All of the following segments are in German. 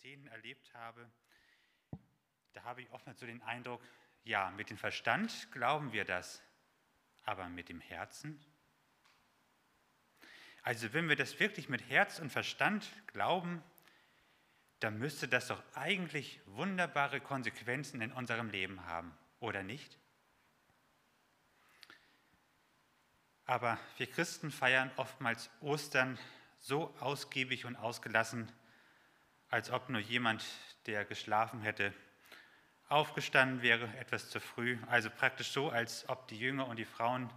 Szenen erlebt habe, da habe ich oftmals so den Eindruck, ja, mit dem Verstand glauben wir das, aber mit dem Herzen? Also wenn wir das wirklich mit Herz und Verstand glauben, dann müsste das doch eigentlich wunderbare Konsequenzen in unserem Leben haben, oder nicht? Aber wir Christen feiern oftmals Ostern so ausgiebig und ausgelassen, als ob nur jemand, der geschlafen hätte, aufgestanden wäre, etwas zu früh. Also praktisch so, als ob die Jünger und die Frauen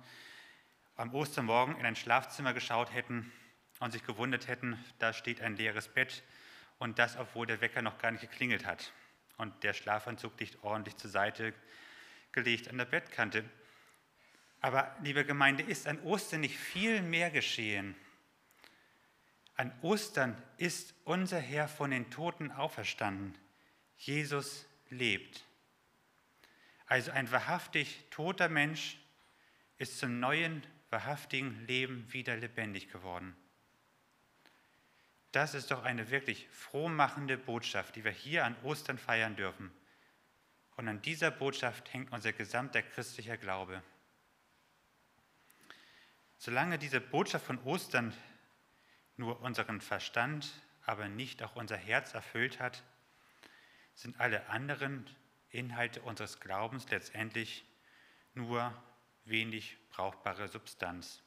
am Ostermorgen in ein Schlafzimmer geschaut hätten und sich gewundert hätten, da steht ein leeres Bett und das, obwohl der Wecker noch gar nicht geklingelt hat und der Schlafanzug nicht ordentlich zur Seite gelegt an der Bettkante. Aber, liebe Gemeinde, ist an Ostern nicht viel mehr geschehen? An Ostern ist unser Herr von den Toten auferstanden. Jesus lebt. Also ein wahrhaftig toter Mensch ist zum neuen, wahrhaftigen Leben wieder lebendig geworden. Das ist doch eine wirklich frohmachende Botschaft, die wir hier an Ostern feiern dürfen. Und an dieser Botschaft hängt unser gesamter christlicher Glaube. Solange diese Botschaft von Ostern nur unseren Verstand, aber nicht auch unser Herz erfüllt hat, sind alle anderen Inhalte unseres Glaubens letztendlich nur wenig brauchbare Substanz,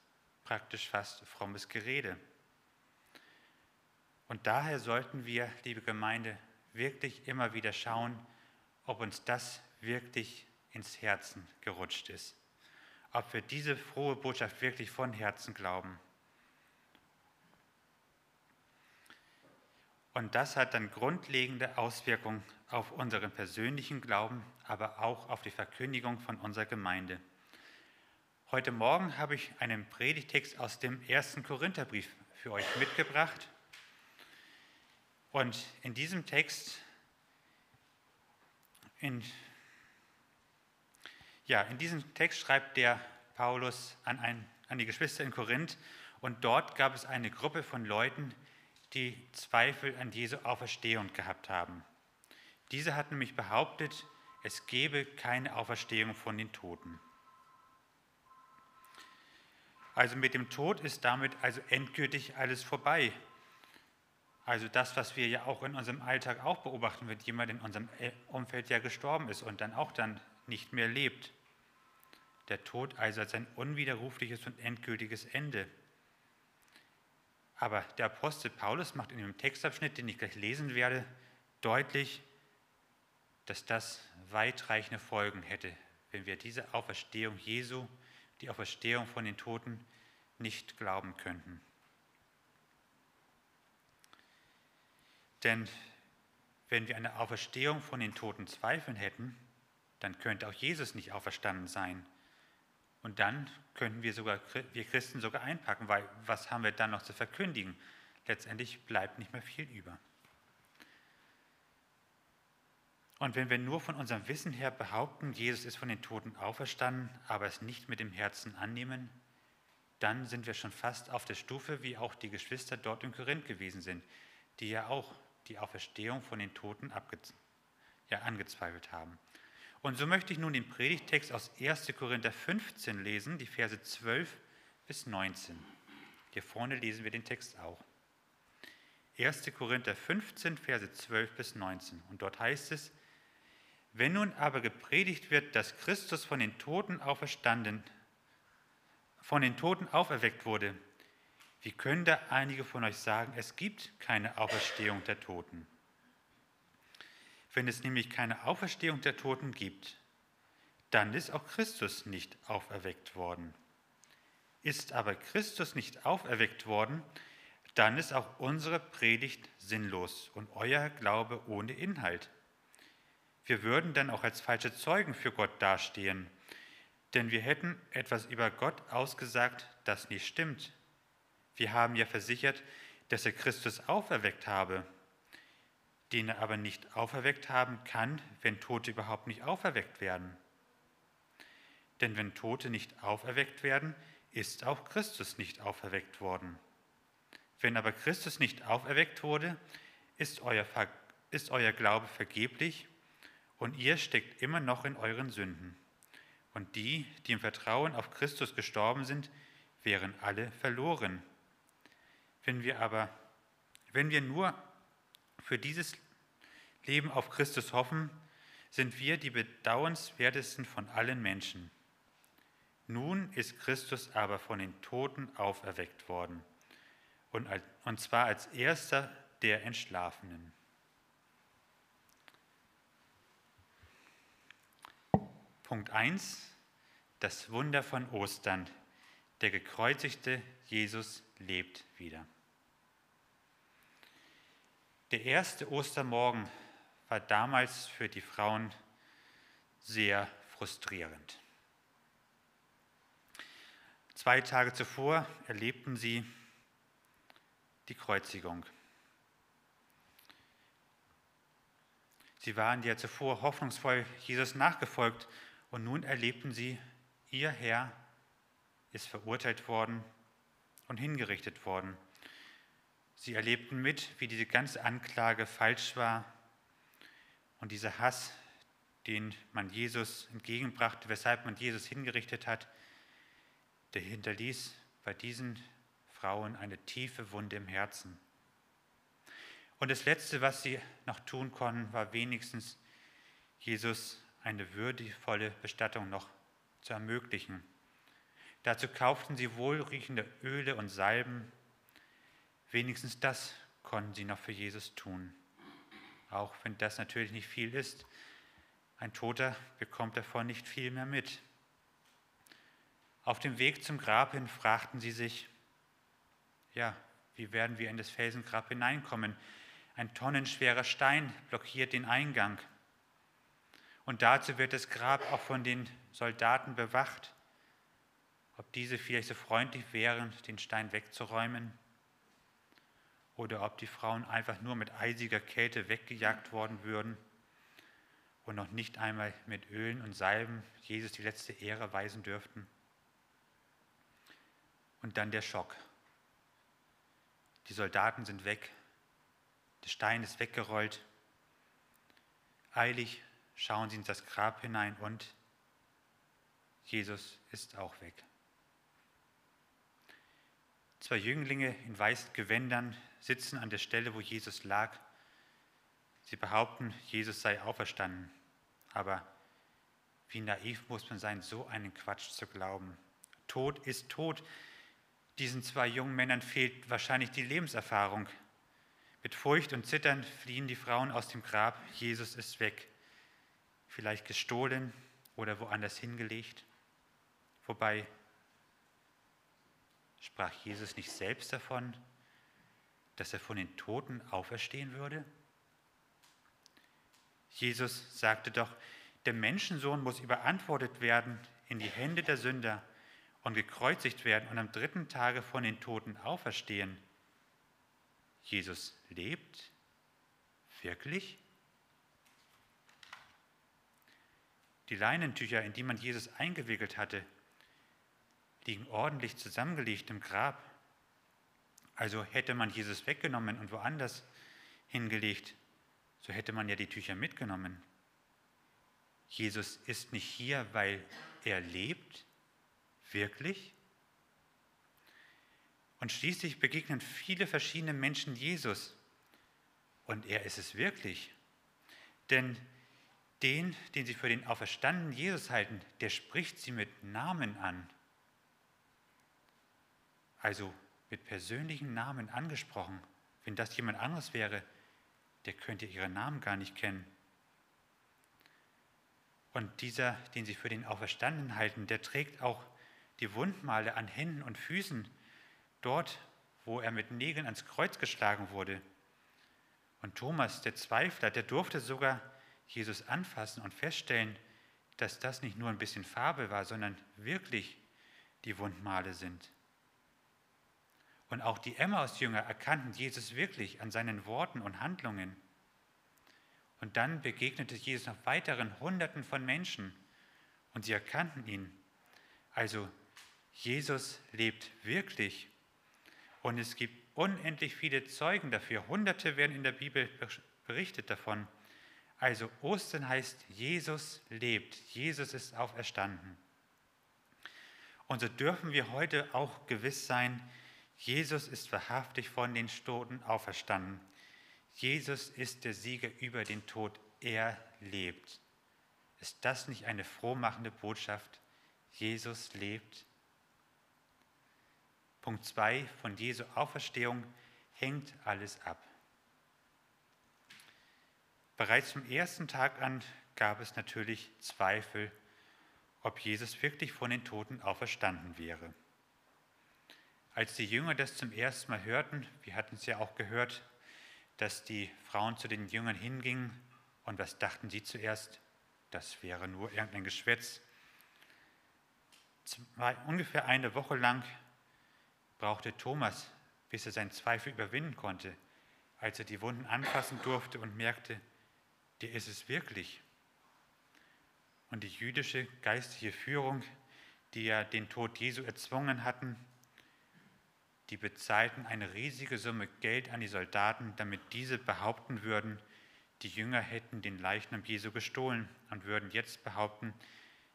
praktisch fast frommes Gerede. Und daher sollten wir, liebe Gemeinde, wirklich immer wieder schauen, ob uns das wirklich ins Herzen gerutscht ist. Ob wir diese frohe Botschaft wirklich von Herzen glauben. Und das hat dann grundlegende Auswirkungen auf unseren persönlichen Glauben, aber auch auf die Verkündigung von unserer Gemeinde. Heute Morgen habe ich einen Predigtext aus dem ersten Korintherbrief für euch mitgebracht. Und in diesem Text, in, ja, in diesem Text schreibt der Paulus an, ein, an die Geschwister in Korinth und dort gab es eine Gruppe von Leuten, die Zweifel an Jesu Auferstehung gehabt haben. Diese hatten nämlich behauptet, es gebe keine Auferstehung von den Toten. Also mit dem Tod ist damit also endgültig alles vorbei. Also das, was wir ja auch in unserem Alltag auch beobachten, wenn jemand in unserem Umfeld ja gestorben ist und dann auch dann nicht mehr lebt. Der Tod also als ein unwiderrufliches und endgültiges Ende. Aber der Apostel Paulus macht in dem Textabschnitt, den ich gleich lesen werde, deutlich, dass das weitreichende Folgen hätte, wenn wir diese Auferstehung Jesu, die Auferstehung von den Toten, nicht glauben könnten. Denn wenn wir eine Auferstehung von den Toten zweifeln hätten, dann könnte auch Jesus nicht auferstanden sein. Und dann könnten wir sogar, wir Christen sogar einpacken, weil was haben wir dann noch zu verkündigen? Letztendlich bleibt nicht mehr viel über. Und wenn wir nur von unserem Wissen her behaupten, Jesus ist von den Toten auferstanden, aber es nicht mit dem Herzen annehmen, dann sind wir schon fast auf der Stufe, wie auch die Geschwister dort in Korinth gewesen sind, die ja auch die Auferstehung von den Toten ja, angezweifelt haben. Und so möchte ich nun den Predigtext aus 1. Korinther 15 lesen, die Verse 12 bis 19. Hier vorne lesen wir den Text auch. 1. Korinther 15, Verse 12 bis 19. Und dort heißt es, wenn nun aber gepredigt wird, dass Christus von den Toten auferstanden, von den Toten auferweckt wurde, wie können da einige von euch sagen, es gibt keine Auferstehung der Toten? Wenn es nämlich keine Auferstehung der Toten gibt, dann ist auch Christus nicht auferweckt worden. Ist aber Christus nicht auferweckt worden, dann ist auch unsere Predigt sinnlos und euer Glaube ohne Inhalt. Wir würden dann auch als falsche Zeugen für Gott dastehen, denn wir hätten etwas über Gott ausgesagt, das nicht stimmt. Wir haben ja versichert, dass er Christus auferweckt habe, den er aber nicht auferweckt haben kann, wenn Tote überhaupt nicht auferweckt werden. Denn wenn Tote nicht auferweckt werden, ist auch Christus nicht auferweckt worden. Wenn aber Christus nicht auferweckt wurde, ist euer ist euer Glaube vergeblich und ihr steckt immer noch in euren Sünden. Und die, die im Vertrauen auf Christus gestorben sind, wären alle verloren. Wenn wir aber, wenn wir nur für dieses Leben auf Christus hoffen, sind wir die bedauernswertesten von allen Menschen. Nun ist Christus aber von den Toten auferweckt worden, und, zwar als erster der Entschlafenen. Punkt 1, das Wunder von Ostern. Der gekreuzigte Jesus lebt wieder. Der erste Ostermorgen war damals für die Frauen sehr frustrierend. Zwei Tage zuvor erlebten sie die Kreuzigung. Sie waren ja zuvor hoffnungsvoll Jesus nachgefolgt und nun erlebten sie, ihr Herr ist verurteilt worden und hingerichtet worden. Sie erlebten mit, wie diese ganze Anklage falsch war und dieser Hass, den man Jesus entgegenbrachte, weshalb man Jesus hingerichtet hat, der hinterließ bei diesen Frauen eine tiefe Wunde im Herzen. Und das Letzte, was sie noch tun konnten, war wenigstens Jesus eine würdevolle Bestattung noch zu ermöglichen. Dazu kauften sie wohlriechende Öle und Salben. Wenigstens das konnten sie noch für Jesus tun. Auch wenn das natürlich nicht viel ist. Ein Toter bekommt davon nicht viel mehr mit. Auf dem Weg zum Grab hin fragten sie sich, ja, wie werden wir in das Felsengrab hineinkommen? Ein tonnenschwerer Stein blockiert den Eingang. Und dazu wird das Grab auch von den Soldaten bewacht ob diese vielleicht so freundlich wären, den Stein wegzuräumen, oder ob die Frauen einfach nur mit eisiger Kälte weggejagt worden würden und noch nicht einmal mit Ölen und Salben Jesus die letzte Ehre weisen dürften. Und dann der Schock. Die Soldaten sind weg, der Stein ist weggerollt. Eilig schauen sie in das Grab hinein und Jesus ist auch weg. Zwei Jünglinge in weißen Gewändern sitzen an der Stelle, wo Jesus lag. Sie behaupten, Jesus sei auferstanden. Aber wie naiv muss man sein, so einen Quatsch zu glauben? Tod ist tot. Diesen zwei jungen Männern fehlt wahrscheinlich die Lebenserfahrung. Mit Furcht und Zittern fliehen die Frauen aus dem Grab. Jesus ist weg. Vielleicht gestohlen oder woanders hingelegt. Wobei Sprach Jesus nicht selbst davon, dass er von den Toten auferstehen würde? Jesus sagte doch, der Menschensohn muss überantwortet werden in die Hände der Sünder und gekreuzigt werden und am dritten Tage von den Toten auferstehen. Jesus lebt? Wirklich? Die Leinentücher, in die man Jesus eingewickelt hatte, liegen ordentlich zusammengelegt im Grab. Also hätte man Jesus weggenommen und woanders hingelegt, so hätte man ja die Tücher mitgenommen. Jesus ist nicht hier, weil er lebt, wirklich. Und schließlich begegnen viele verschiedene Menschen Jesus. Und er ist es wirklich. Denn den, den sie für den auferstandenen Jesus halten, der spricht sie mit Namen an also mit persönlichen Namen angesprochen. Wenn das jemand anderes wäre, der könnte ihren Namen gar nicht kennen. Und dieser, den sie für den Auferstandenen halten, der trägt auch die Wundmale an Händen und Füßen, dort, wo er mit Nägeln ans Kreuz geschlagen wurde. Und Thomas, der Zweifler, der durfte sogar Jesus anfassen und feststellen, dass das nicht nur ein bisschen Farbe war, sondern wirklich die Wundmale sind. Und auch die Emmaus-Jünger erkannten Jesus wirklich an seinen Worten und Handlungen. Und dann begegnete Jesus noch weiteren Hunderten von Menschen und sie erkannten ihn. Also Jesus lebt wirklich und es gibt unendlich viele Zeugen dafür. Hunderte werden in der Bibel berichtet davon. Also Ostern heißt, Jesus lebt, Jesus ist auferstanden. Und so dürfen wir heute auch gewiss sein, Jesus ist wahrhaftig von den Toten auferstanden. Jesus ist der Sieger über den Tod. Er lebt. Ist das nicht eine frohmachende Botschaft? Jesus lebt. Punkt 2 von Jesu Auferstehung hängt alles ab. Bereits vom ersten Tag an gab es natürlich Zweifel, ob Jesus wirklich von den Toten auferstanden wäre. Als die Jünger das zum ersten Mal hörten, wir hatten es ja auch gehört, dass die Frauen zu den Jüngern hingingen und was dachten sie zuerst? Das wäre nur irgendein Geschwätz. Zwei, ungefähr eine Woche lang brauchte Thomas, bis er seinen Zweifel überwinden konnte, als er die Wunden anfassen durfte und merkte, der ist es wirklich. Und die jüdische geistliche Führung, die ja den Tod Jesu erzwungen hatten, die bezahlten eine riesige Summe Geld an die Soldaten, damit diese behaupten würden, die Jünger hätten den Leichnam Jesu gestohlen und würden jetzt behaupten,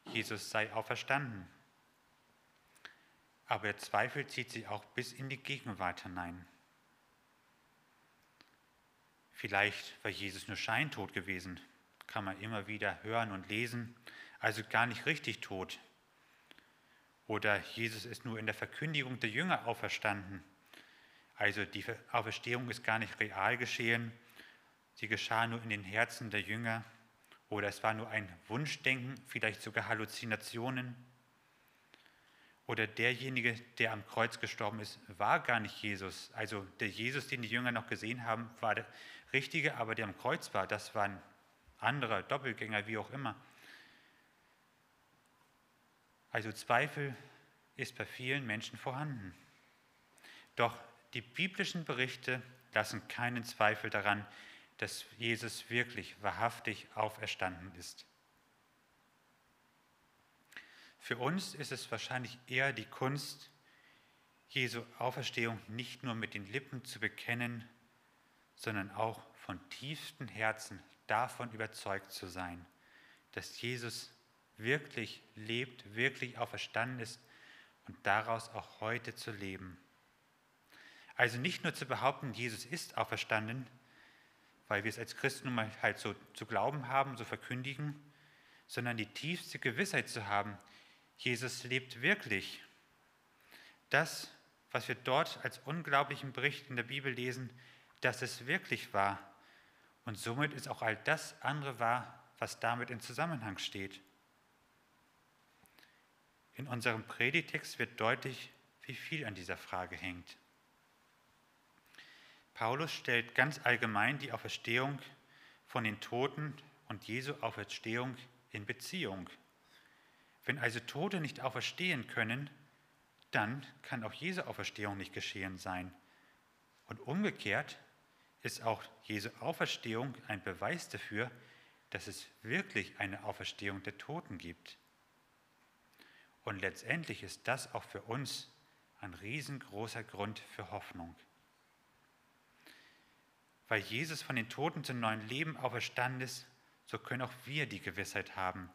Jesus sei auferstanden. Aber der Zweifel zieht sich auch bis in die Gegenwart hinein. Vielleicht war Jesus nur scheintot gewesen, kann man immer wieder hören und lesen, also gar nicht richtig tot. Oder Jesus ist nur in der Verkündigung der Jünger auferstanden. Also die Auferstehung ist gar nicht real geschehen, sie geschah nur in den Herzen der Jünger. Oder es war nur ein Wunschdenken, vielleicht sogar Halluzinationen. Oder derjenige, der am Kreuz gestorben ist, war gar nicht Jesus. Also der Jesus, den die Jünger noch gesehen haben, war der richtige, aber der am Kreuz war, das war ein anderer Doppelgänger, wie auch immer. Also Zweifel ist bei vielen Menschen vorhanden. Doch die biblischen Berichte lassen keinen Zweifel daran, dass Jesus wirklich wahrhaftig auferstanden ist. Für uns ist es wahrscheinlich eher die Kunst, Jesu Auferstehung nicht nur mit den Lippen zu bekennen, sondern auch von tiefstem Herzen davon überzeugt zu sein, dass Jesus wirklich lebt, wirklich auferstanden ist und daraus auch heute zu leben. Also nicht nur zu behaupten, Jesus ist auferstanden, weil wir es als Christen nun mal halt so zu glauben haben, so verkündigen, sondern die tiefste Gewissheit zu haben, Jesus lebt wirklich. Das, was wir dort als unglaublichen Bericht in der Bibel lesen, dass es wirklich war. Und somit ist auch all das andere wahr, was damit in Zusammenhang steht. In unserem Predigtext wird deutlich, wie viel an dieser Frage hängt. Paulus stellt ganz allgemein die Auferstehung von den Toten und Jesu Auferstehung in Beziehung. Wenn also Tote nicht auferstehen können, dann kann auch Jesu Auferstehung nicht geschehen sein. Und umgekehrt ist auch Jesu Auferstehung ein Beweis dafür, dass es wirklich eine Auferstehung der Toten gibt. Und letztendlich ist das auch für uns ein riesengroßer Grund für Hoffnung. Weil Jesus von den Toten zum neuen Leben auferstanden ist, so können auch wir die Gewissheit haben,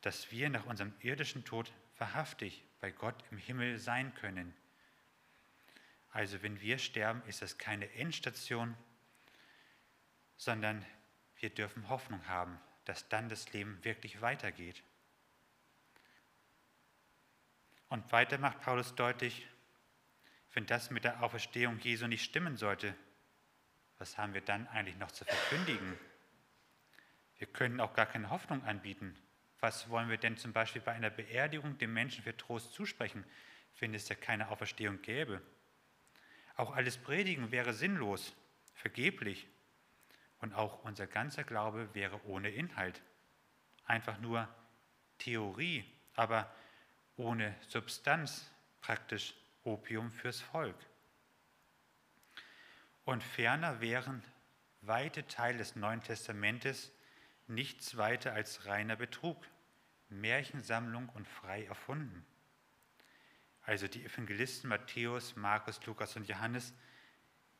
dass wir nach unserem irdischen Tod wahrhaftig bei Gott im Himmel sein können. Also wenn wir sterben, ist das keine Endstation, sondern wir dürfen Hoffnung haben, dass dann das Leben wirklich weitergeht. Und weiter macht Paulus deutlich, wenn das mit der Auferstehung Jesu nicht stimmen sollte, was haben wir dann eigentlich noch zu verkündigen? Wir können auch gar keine Hoffnung anbieten. Was wollen wir denn zum Beispiel bei einer Beerdigung dem Menschen für Trost zusprechen, wenn es ja keine Auferstehung gäbe? Auch alles Predigen wäre sinnlos, vergeblich. Und auch unser ganzer Glaube wäre ohne Inhalt. Einfach nur Theorie, aber ohne Substanz praktisch Opium fürs Volk. Und ferner wären weite Teile des Neuen Testamentes nichts weiter als reiner Betrug, Märchensammlung und frei erfunden. Also die Evangelisten Matthäus, Markus, Lukas und Johannes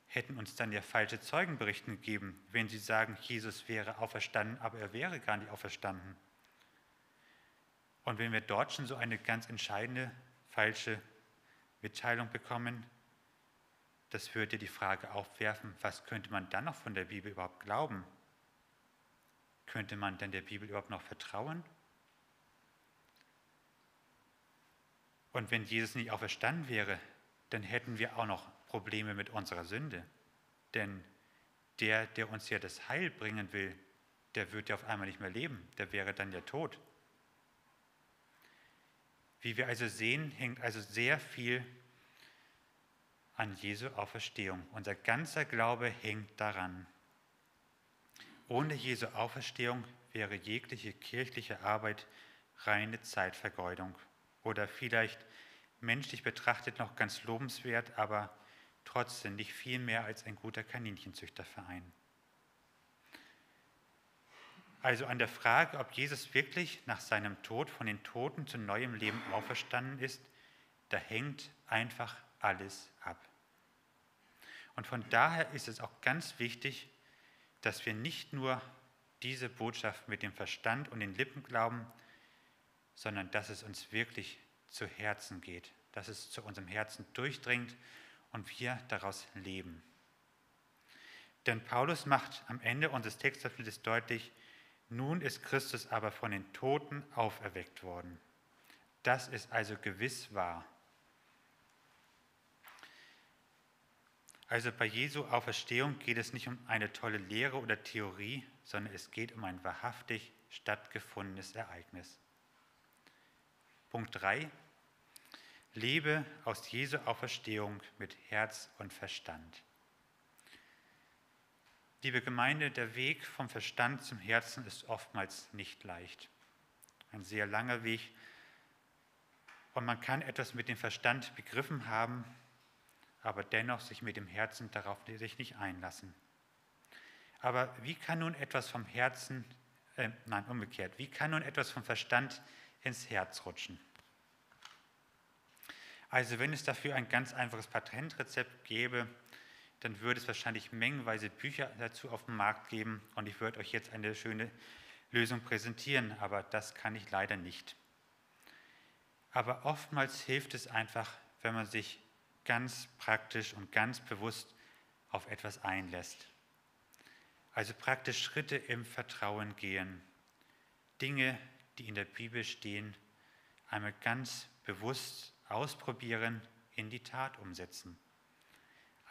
hätten uns dann ja falsche Zeugenberichten gegeben, wenn sie sagen, Jesus wäre auferstanden, aber er wäre gar nicht auferstanden. Und wenn wir dort schon so eine ganz entscheidende falsche Mitteilung bekommen, das würde die Frage aufwerfen, was könnte man dann noch von der Bibel überhaupt glauben? Könnte man denn der Bibel überhaupt noch vertrauen? Und wenn Jesus nicht auferstanden wäre, dann hätten wir auch noch Probleme mit unserer Sünde. Denn der, der uns ja das Heil bringen will, der wird ja auf einmal nicht mehr leben, der wäre dann ja tot. Wie wir also sehen, hängt also sehr viel an Jesu Auferstehung. Unser ganzer Glaube hängt daran. Ohne Jesu Auferstehung wäre jegliche kirchliche Arbeit reine Zeitvergeudung oder vielleicht menschlich betrachtet noch ganz lobenswert, aber trotzdem nicht viel mehr als ein guter Kaninchenzüchterverein. Also an der Frage, ob Jesus wirklich nach seinem Tod von den Toten zu neuem Leben auferstanden ist, da hängt einfach alles ab. Und von daher ist es auch ganz wichtig, dass wir nicht nur diese Botschaft mit dem Verstand und den Lippen glauben, sondern dass es uns wirklich zu Herzen geht, dass es zu unserem Herzen durchdringt und wir daraus leben. Denn Paulus macht am Ende unseres Textabschnittes deutlich, nun ist Christus aber von den Toten auferweckt worden. Das ist also gewiss wahr. Also bei Jesu Auferstehung geht es nicht um eine tolle Lehre oder Theorie, sondern es geht um ein wahrhaftig stattgefundenes Ereignis. Punkt 3. Lebe aus Jesu Auferstehung mit Herz und Verstand. Liebe Gemeinde, der Weg vom Verstand zum Herzen ist oftmals nicht leicht. Ein sehr langer Weg. Und man kann etwas mit dem Verstand begriffen haben, aber dennoch sich mit dem Herzen darauf sich nicht einlassen. Aber wie kann nun etwas vom Herzen, äh, nein, umgekehrt, wie kann nun etwas vom Verstand ins Herz rutschen? Also wenn es dafür ein ganz einfaches Patentrezept gäbe, dann würde es wahrscheinlich mengenweise Bücher dazu auf dem Markt geben und ich würde euch jetzt eine schöne Lösung präsentieren, aber das kann ich leider nicht. Aber oftmals hilft es einfach, wenn man sich ganz praktisch und ganz bewusst auf etwas einlässt. Also praktisch Schritte im Vertrauen gehen, Dinge, die in der Bibel stehen, einmal ganz bewusst ausprobieren, in die Tat umsetzen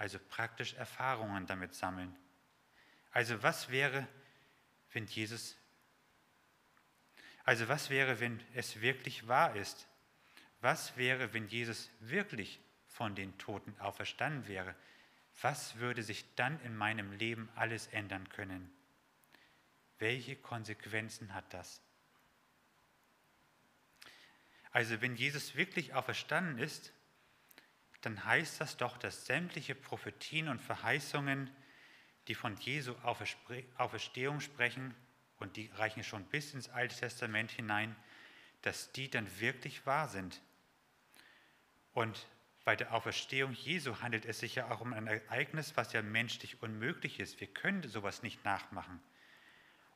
also praktisch Erfahrungen damit sammeln. Also was wäre, wenn Jesus, also was wäre, wenn es wirklich wahr ist? Was wäre, wenn Jesus wirklich von den Toten auferstanden wäre? Was würde sich dann in meinem Leben alles ändern können? Welche Konsequenzen hat das? Also wenn Jesus wirklich auferstanden ist, dann heißt das doch, dass sämtliche Prophetien und Verheißungen, die von Jesu Auferstehung sprechen, und die reichen schon bis ins Alte Testament hinein, dass die dann wirklich wahr sind. Und bei der Auferstehung Jesu handelt es sich ja auch um ein Ereignis, was ja menschlich unmöglich ist. Wir können sowas nicht nachmachen.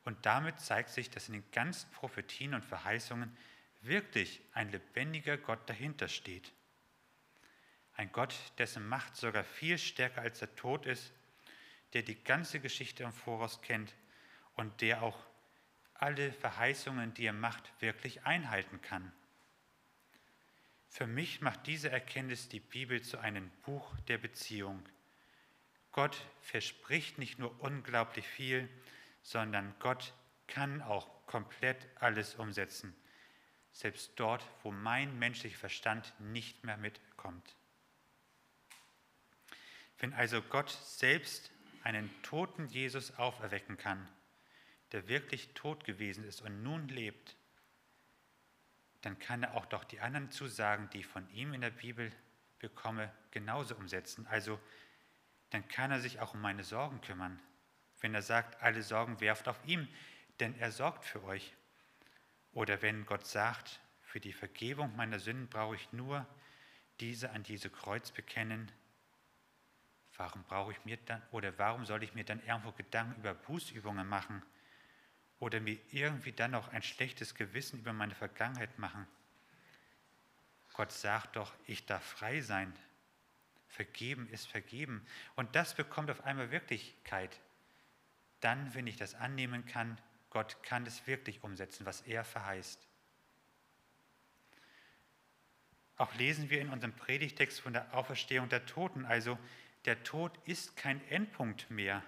Und damit zeigt sich, dass in den ganzen Prophetien und Verheißungen wirklich ein lebendiger Gott dahinter steht. Ein Gott, dessen Macht sogar viel stärker als der Tod ist, der die ganze Geschichte im Voraus kennt und der auch alle Verheißungen, die er macht, wirklich einhalten kann. Für mich macht diese Erkenntnis die Bibel zu einem Buch der Beziehung. Gott verspricht nicht nur unglaublich viel, sondern Gott kann auch komplett alles umsetzen, selbst dort, wo mein menschlicher Verstand nicht mehr mitkommt. Wenn also Gott selbst einen toten Jesus auferwecken kann, der wirklich tot gewesen ist und nun lebt, dann kann er auch doch die anderen Zusagen, die ich von ihm in der Bibel bekomme, genauso umsetzen. Also dann kann er sich auch um meine Sorgen kümmern. Wenn er sagt, alle Sorgen werft auf ihm, denn er sorgt für euch. Oder wenn Gott sagt, für die Vergebung meiner Sünden brauche ich nur diese an Jesu Kreuz bekennen, warum brauche ich mir dann oder warum soll ich mir dann irgendwo Gedanken über Bußübungen machen oder mir irgendwie dann noch ein schlechtes Gewissen über meine Vergangenheit machen? Gott sagt doch, ich darf frei sein. Vergeben ist vergeben. Und das bekommt auf einmal Wirklichkeit. Dann, wenn ich das annehmen kann, Gott kann es wirklich umsetzen, was er verheißt. Auch lesen wir in unserem Predigtext von der Auferstehung der Toten, also der Tod ist kein Endpunkt mehr,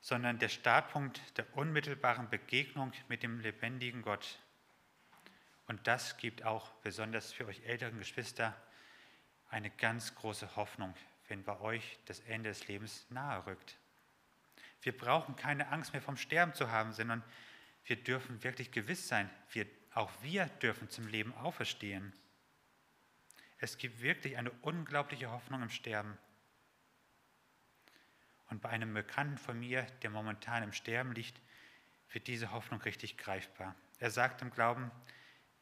sondern der Startpunkt der unmittelbaren Begegnung mit dem lebendigen Gott. Und das gibt auch besonders für euch älteren Geschwister eine ganz große Hoffnung, wenn bei euch das Ende des Lebens nahe rückt. Wir brauchen keine Angst mehr vom Sterben zu haben, sondern wir dürfen wirklich gewiss sein, wir, auch wir dürfen zum Leben auferstehen. Es gibt wirklich eine unglaubliche Hoffnung im Sterben. Und bei einem Bekannten von mir, der momentan im Sterben liegt, wird diese Hoffnung richtig greifbar. Er sagt im Glauben,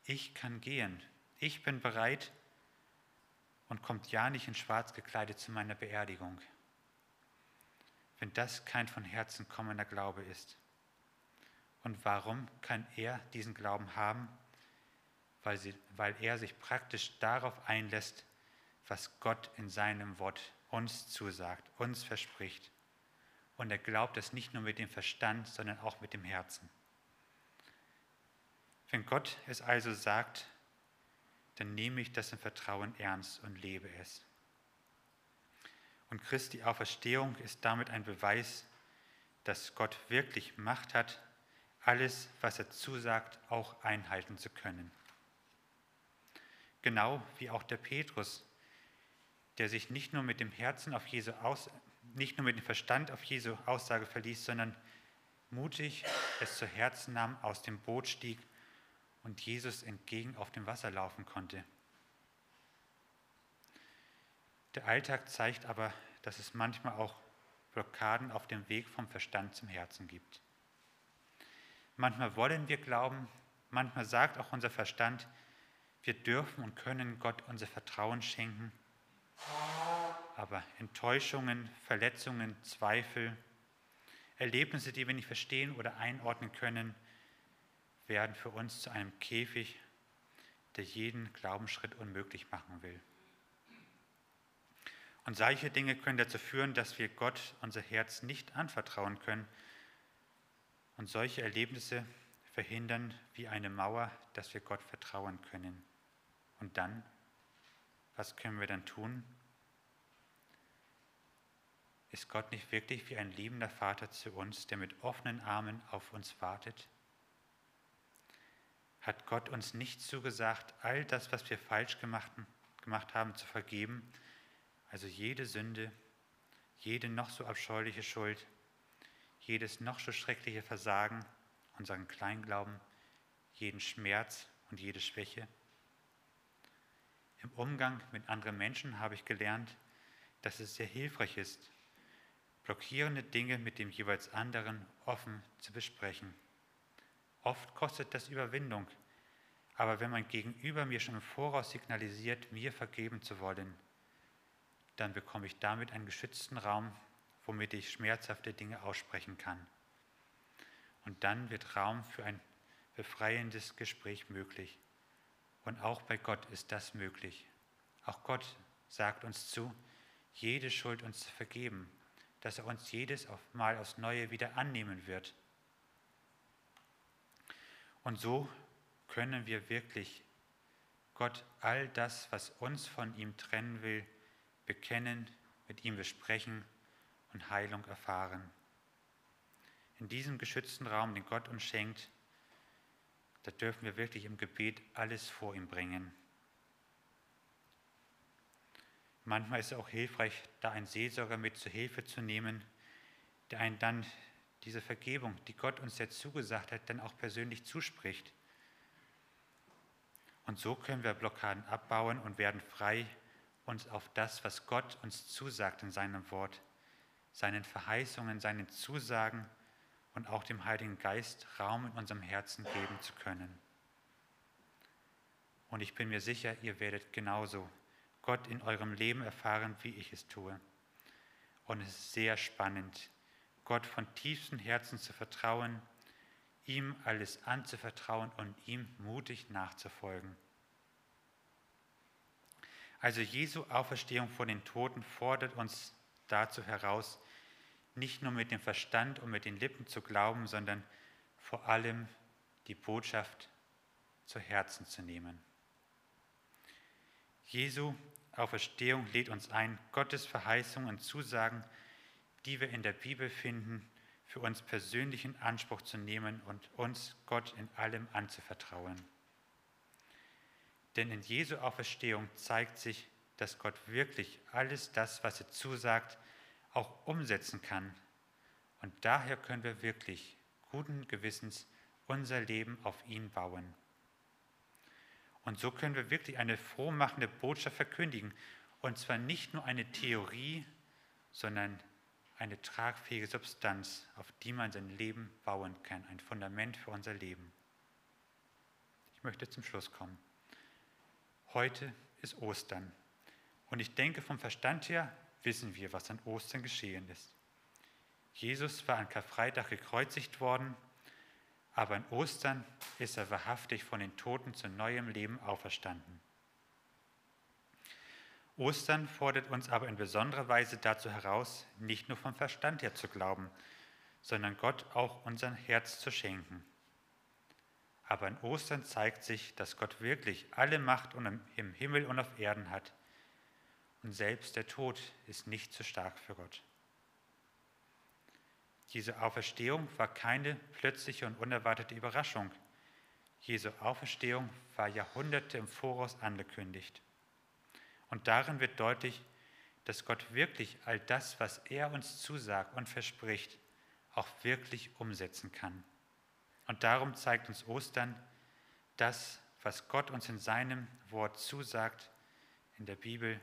ich kann gehen, ich bin bereit und kommt ja nicht in schwarz gekleidet zu meiner Beerdigung. Wenn das kein von Herzen kommender Glaube ist. Und warum kann er diesen Glauben haben? Weil, sie, weil er sich praktisch darauf einlässt, was Gott in seinem Wort uns zusagt, uns verspricht. Und er glaubt es nicht nur mit dem Verstand, sondern auch mit dem Herzen. Wenn Gott es also sagt, dann nehme ich das im Vertrauen ernst und lebe es. Und Christi Auferstehung ist damit ein Beweis, dass Gott wirklich Macht hat, alles, was er zusagt, auch einhalten zu können. Genau wie auch der Petrus, der sich nicht nur mit dem Herzen auf Jesu aus, nicht nur mit dem Verstand auf Jesu Aussage verließ, sondern mutig es zu Herzen nahm, aus dem Boot stieg und Jesus entgegen auf dem Wasser laufen konnte. Der Alltag zeigt aber, dass es manchmal auch Blockaden auf dem Weg vom Verstand zum Herzen gibt. Manchmal wollen wir glauben, manchmal sagt auch unser Verstand, wir dürfen und können Gott unser Vertrauen schenken. Aber Enttäuschungen, Verletzungen, Zweifel, Erlebnisse, die wir nicht verstehen oder einordnen können, werden für uns zu einem Käfig, der jeden Glaubensschritt unmöglich machen will. Und solche Dinge können dazu führen, dass wir Gott unser Herz nicht anvertrauen können. Und solche Erlebnisse verhindern wie eine Mauer, dass wir Gott vertrauen können. Und dann, was können wir dann tun? Ist Gott nicht wirklich wie ein liebender Vater zu uns, der mit offenen Armen auf uns wartet? Hat Gott uns nicht zugesagt, all das, was wir falsch gemacht, gemacht haben, zu vergeben? Also jede Sünde, jede noch so abscheuliche Schuld, jedes noch so schreckliche Versagen, unseren Kleinglauben, jeden Schmerz und jede Schwäche. Im Umgang mit anderen Menschen habe ich gelernt, dass es sehr hilfreich ist, blockierende Dinge mit dem jeweils anderen offen zu besprechen. Oft kostet das Überwindung, aber wenn mein Gegenüber mir schon im Voraus signalisiert, mir vergeben zu wollen, dann bekomme ich damit einen geschützten Raum, womit ich schmerzhafte Dinge aussprechen kann. Und dann wird Raum für ein befreiendes Gespräch möglich. Und auch bei Gott ist das möglich. Auch Gott sagt uns zu, jede Schuld uns zu vergeben, dass er uns jedes Mal aufs Neue wieder annehmen wird. Und so können wir wirklich Gott all das, was uns von ihm trennen will, bekennen, mit ihm besprechen und Heilung erfahren. In diesem geschützten Raum, den Gott uns schenkt, da dürfen wir wirklich im Gebet alles vor ihm bringen. Manchmal ist es auch hilfreich, da einen Seelsorger mit zur Hilfe zu nehmen, der einen dann diese Vergebung, die Gott uns ja zugesagt hat, dann auch persönlich zuspricht. Und so können wir Blockaden abbauen und werden frei, uns auf das, was Gott uns zusagt in seinem Wort, seinen Verheißungen, seinen Zusagen und auch dem Heiligen Geist Raum in unserem Herzen geben zu können. Und ich bin mir sicher, ihr werdet genauso Gott in eurem Leben erfahren, wie ich es tue. Und es ist sehr spannend, Gott von tiefstem Herzen zu vertrauen, ihm alles anzuvertrauen und ihm mutig nachzufolgen. Also Jesu Auferstehung von den Toten fordert uns dazu heraus, nicht nur mit dem Verstand und mit den Lippen zu glauben, sondern vor allem die Botschaft zu Herzen zu nehmen. Jesu Auferstehung lädt uns ein, Gottes Verheißungen und Zusagen, die wir in der Bibel finden, für uns persönlichen Anspruch zu nehmen und uns Gott in allem anzuvertrauen. Denn in Jesu Auferstehung zeigt sich, dass Gott wirklich alles das, was er zusagt, auch umsetzen kann. Und daher können wir wirklich guten Gewissens unser Leben auf ihn bauen. Und so können wir wirklich eine frohmachende Botschaft verkündigen. Und zwar nicht nur eine Theorie, sondern eine tragfähige Substanz, auf die man sein Leben bauen kann, ein Fundament für unser Leben. Ich möchte zum Schluss kommen. Heute ist Ostern. Und ich denke, vom Verstand her wissen wir, was an Ostern geschehen ist. Jesus war an Karfreitag gekreuzigt worden aber an Ostern ist er wahrhaftig von den Toten zu neuem Leben auferstanden. Ostern fordert uns aber in besonderer Weise dazu heraus, nicht nur vom Verstand her zu glauben, sondern Gott auch unser Herz zu schenken. Aber an Ostern zeigt sich, dass Gott wirklich alle Macht im Himmel und auf Erden hat. Und selbst der Tod ist nicht zu stark für Gott. Diese Auferstehung war keine plötzliche und unerwartete Überraschung. Jesu Auferstehung war Jahrhunderte im Voraus angekündigt. Und darin wird deutlich, dass Gott wirklich all das, was er uns zusagt und verspricht, auch wirklich umsetzen kann. Und darum zeigt uns Ostern, das, was Gott uns in seinem Wort zusagt, in der Bibel,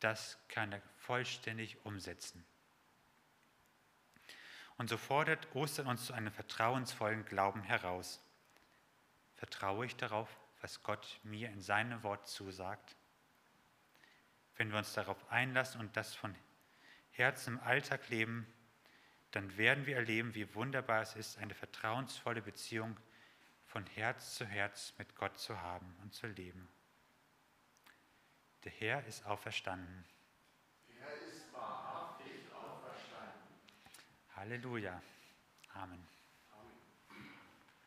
das kann er vollständig umsetzen. Und so fordert Ostern uns zu einem vertrauensvollen Glauben heraus. Vertraue ich darauf, was Gott mir in seinem Wort zusagt? Wenn wir uns darauf einlassen und das von Herzen im Alltag leben, dann werden wir erleben, wie wunderbar es ist, eine vertrauensvolle Beziehung von Herz zu Herz mit Gott zu haben und zu leben. Der Herr ist auferstanden. Halleluja. Amen.